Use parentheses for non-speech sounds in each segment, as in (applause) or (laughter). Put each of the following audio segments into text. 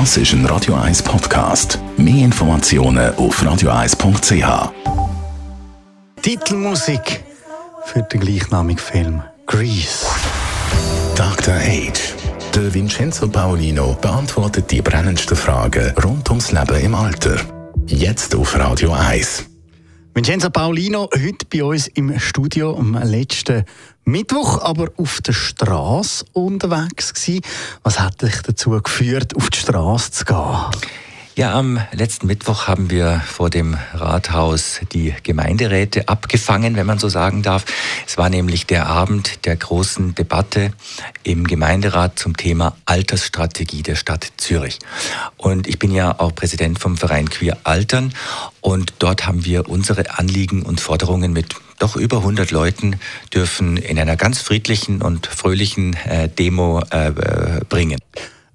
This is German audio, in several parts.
Das ist ein Radio 1 Podcast. Mehr Informationen auf radio1.ch. Titelmusik für den gleichnamigen Film Grease. Dr. Age. Der Vincenzo Paolino beantwortet die brennendsten Fragen rund ums Leben im Alter. Jetzt auf Radio 1. Vincenzo Paolino, heute bei uns im Studio am letzten Mittwoch, aber auf der Straße unterwegs gewesen. Was hat dich dazu geführt, auf die Straße zu gehen? Ja, am letzten Mittwoch haben wir vor dem Rathaus die Gemeinderäte abgefangen, wenn man so sagen darf. Es war nämlich der Abend der großen Debatte im Gemeinderat zum Thema Altersstrategie der Stadt Zürich. Und ich bin ja auch Präsident vom Verein Queer Altern und dort haben wir unsere Anliegen und Forderungen mit doch über 100 Leuten dürfen in einer ganz friedlichen und fröhlichen äh, Demo äh, bringen.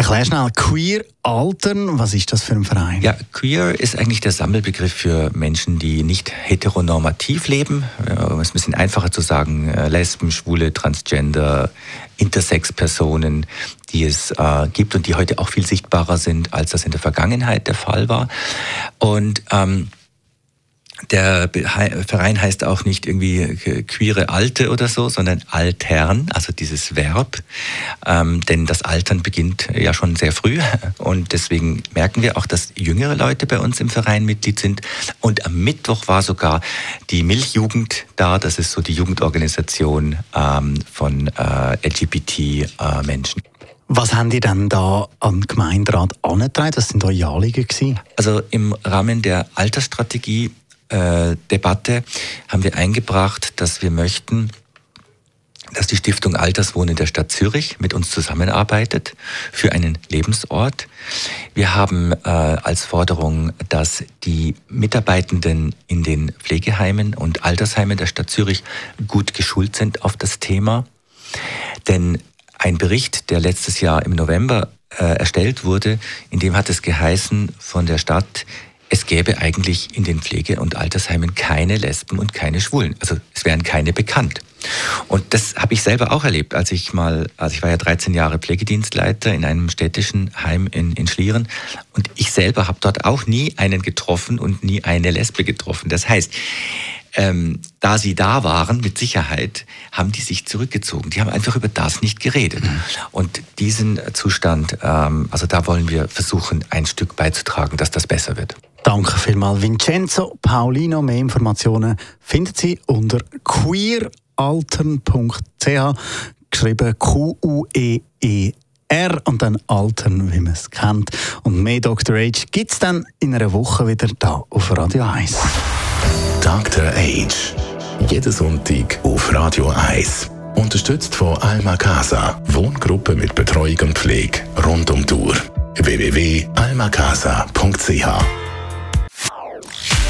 Erklär schnell, Queer Altern, was ist das für ein Verein? Ja, Queer ist eigentlich der Sammelbegriff für Menschen, die nicht heteronormativ leben. Es ist ein bisschen einfacher zu sagen, äh, Lesben, Schwule, Transgender, Intersex-Personen, die es äh, gibt und die heute auch viel sichtbarer sind, als das in der Vergangenheit der Fall war. Und ähm, der Verein heißt auch nicht irgendwie queere Alte oder so, sondern Altern, also dieses Verb. Ähm, denn das Altern beginnt ja schon sehr früh. (laughs) Und deswegen merken wir auch, dass jüngere Leute bei uns im Verein Mitglied sind. Und am Mittwoch war sogar die Milchjugend da. Das ist so die Jugendorganisation ähm, von äh, LGBT-Menschen. Äh, was haben die dann da am Gemeinderat angetragen? Das sind eure Anliegen gewesen? Also im Rahmen der Altersstrategie Debatte haben wir eingebracht, dass wir möchten, dass die Stiftung Alterswohnen der Stadt Zürich mit uns zusammenarbeitet für einen Lebensort. Wir haben äh, als Forderung, dass die Mitarbeitenden in den Pflegeheimen und Altersheimen der Stadt Zürich gut geschult sind auf das Thema. Denn ein Bericht, der letztes Jahr im November äh, erstellt wurde, in dem hat es geheißen von der Stadt, es gäbe eigentlich in den Pflege- und Altersheimen keine Lesben und keine Schwulen. Also es wären keine bekannt. Und das habe ich selber auch erlebt, als ich mal, also ich war ja 13 Jahre Pflegedienstleiter in einem städtischen Heim in, in Schlieren und ich selber habe dort auch nie einen getroffen und nie eine Lesbe getroffen. Das heißt, ähm, da sie da waren, mit Sicherheit, haben die sich zurückgezogen. Die haben einfach über das nicht geredet. Mhm. Und diesen Zustand, ähm, also da wollen wir versuchen, ein Stück beizutragen, dass das besser wird. Danke vielmals, Vincenzo Paulino. Mehr Informationen finden Sie unter queeraltern.ch, geschrieben Q-U-E-E-R und dann Altern, wie man es kennt. Und mehr Dr. Age gibt es dann in einer Woche wieder da auf Radio 1. Dr. Age. Jeden Sonntag auf Radio 1. Unterstützt von Alma Casa. Wohngruppe mit Betreuung und Pflege rund um Tour. www.almacasa.ch